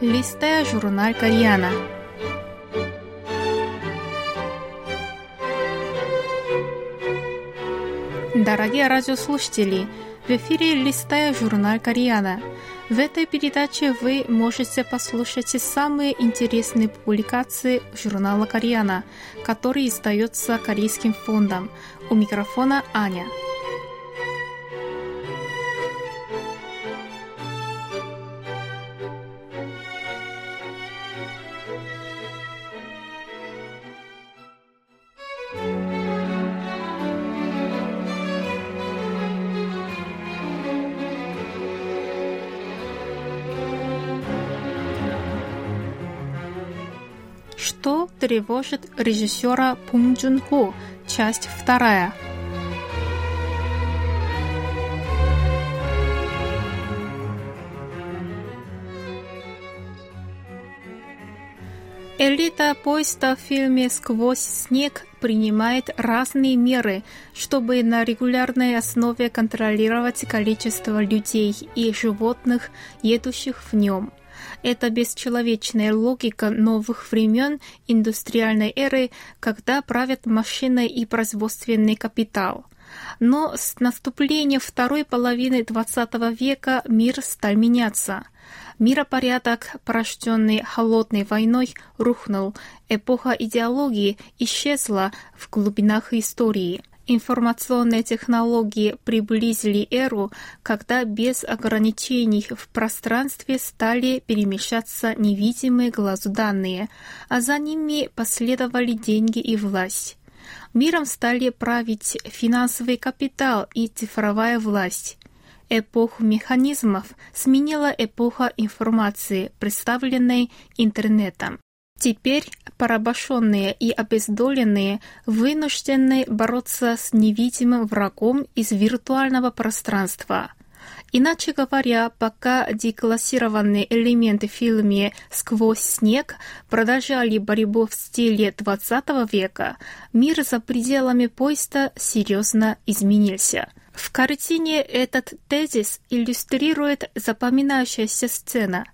листая журнал Koreana. Дорогие радиослушатели, в эфире «Листая журнал Koreana». В этой передаче вы можете послушать самые интересные публикации журнала «Koreana», который издается Корейским фондом. У микрофона Аня. Что тревожит режиссера Пун Джун Хо? Часть вторая. Элита поезда в фильме «Сквозь снег» принимает разные меры, чтобы на регулярной основе контролировать количество людей и животных, едущих в нем. Это бесчеловечная логика новых времен индустриальной эры, когда правят машины и производственный капитал. Но с наступлением второй половины XX века мир стал меняться – Миропорядок, порожденный холодной войной, рухнул. Эпоха идеологии исчезла в глубинах истории. Информационные технологии приблизили эру, когда без ограничений в пространстве стали перемещаться невидимые глазу данные, а за ними последовали деньги и власть. Миром стали править финансовый капитал и цифровая власть. Эпоху механизмов сменила эпоха информации, представленной интернетом. Теперь порабощенные и обездоленные вынуждены бороться с невидимым врагом из виртуального пространства. Иначе говоря, пока деклассированные элементы в фильме «Сквозь снег» продолжали борьбу в стиле XX века, мир за пределами поезда серьезно изменился – в картине этот тезис иллюстрирует запоминающаяся сцена.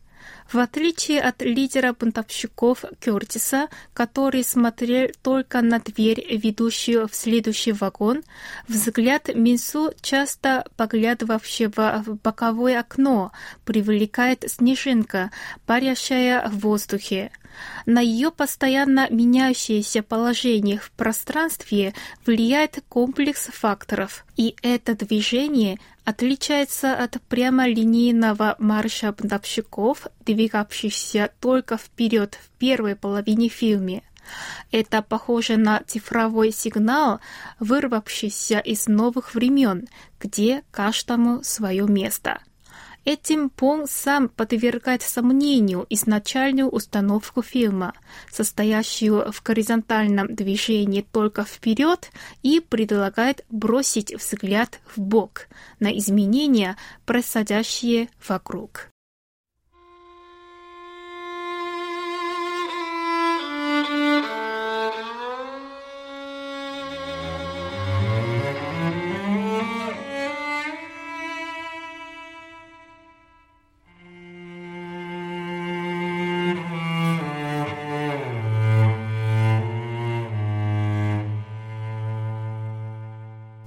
В отличие от лидера бунтовщиков Кертиса, который смотрел только на дверь, ведущую в следующий вагон, взгляд Минсу, часто поглядывавшего в боковое окно, привлекает снежинка, парящая в воздухе. На ее постоянно меняющееся положение в пространстве влияет комплекс факторов, и это движение отличается от прямолинейного марша бунтовщиков, двигавшихся только вперед в первой половине фильма. Это похоже на цифровой сигнал, вырвавшийся из новых времен, где каждому свое место – Этим Пон сам подвергает сомнению изначальную установку фильма, состоящую в горизонтальном движении только вперед, и предлагает бросить взгляд в бок на изменения, происходящие вокруг.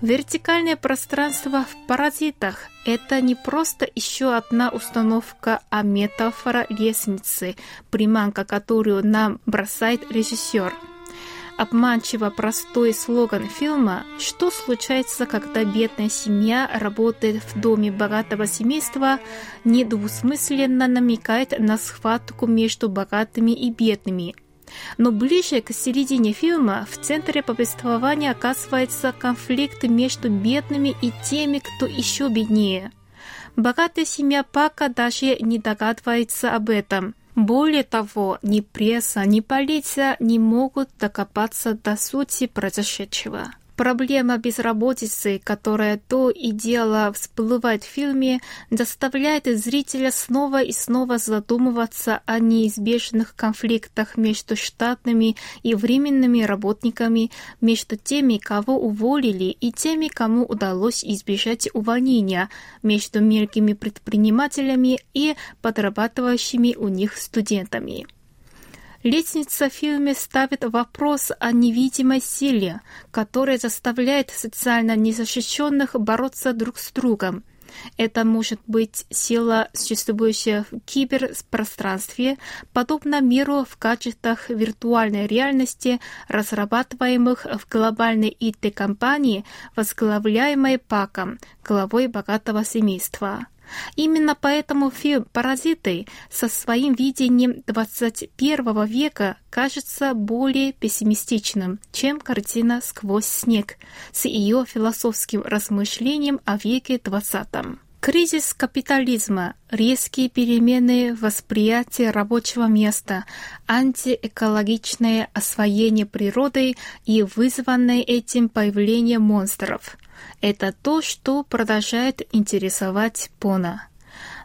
Вертикальное пространство в паразитах – это не просто еще одна установка, а метафора лестницы, приманка, которую нам бросает режиссер. Обманчиво простой слоган фильма «Что случается, когда бедная семья работает в доме богатого семейства» недвусмысленно намекает на схватку между богатыми и бедными – но ближе к середине фильма в центре повествования оказывается конфликт между бедными и теми, кто еще беднее. Богатая семья пока даже не догадывается об этом. Более того, ни пресса, ни полиция не могут докопаться до сути произошедшего. Проблема безработицы, которая то и дело всплывает в фильме, заставляет зрителя снова и снова задумываться о неизбежных конфликтах между штатными и временными работниками, между теми, кого уволили, и теми, кому удалось избежать увольнения, между мелкими предпринимателями и подрабатывающими у них студентами. Лестница фильме ставит вопрос о невидимой силе, которая заставляет социально незащищенных бороться друг с другом. Это может быть сила, существующая в киберпространстве, подобно миру в качествах виртуальной реальности, разрабатываемых в глобальной IT-компании, возглавляемой Паком, главой богатого семейства. Именно поэтому фильм «Паразиты» со своим видением 21 века кажется более пессимистичным, чем картина «Сквозь снег» с ее философским размышлением о веке XX. Кризис капитализма, резкие перемены восприятия рабочего места, антиэкологичное освоение природы и вызванное этим появление монстров – это то, что продолжает интересовать Пона.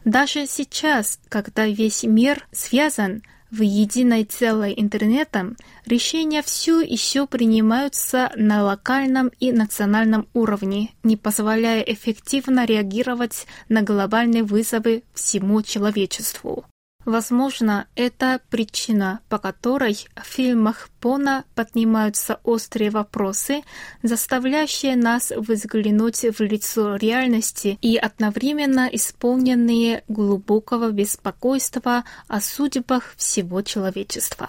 Даже сейчас, когда весь мир связан – в единой целой интернетом решения все еще принимаются на локальном и национальном уровне, не позволяя эффективно реагировать на глобальные вызовы всему человечеству. Возможно, это причина, по которой в фильмах Пона поднимаются острые вопросы, заставляющие нас взглянуть в лицо реальности и одновременно исполненные глубокого беспокойства о судьбах всего человечества.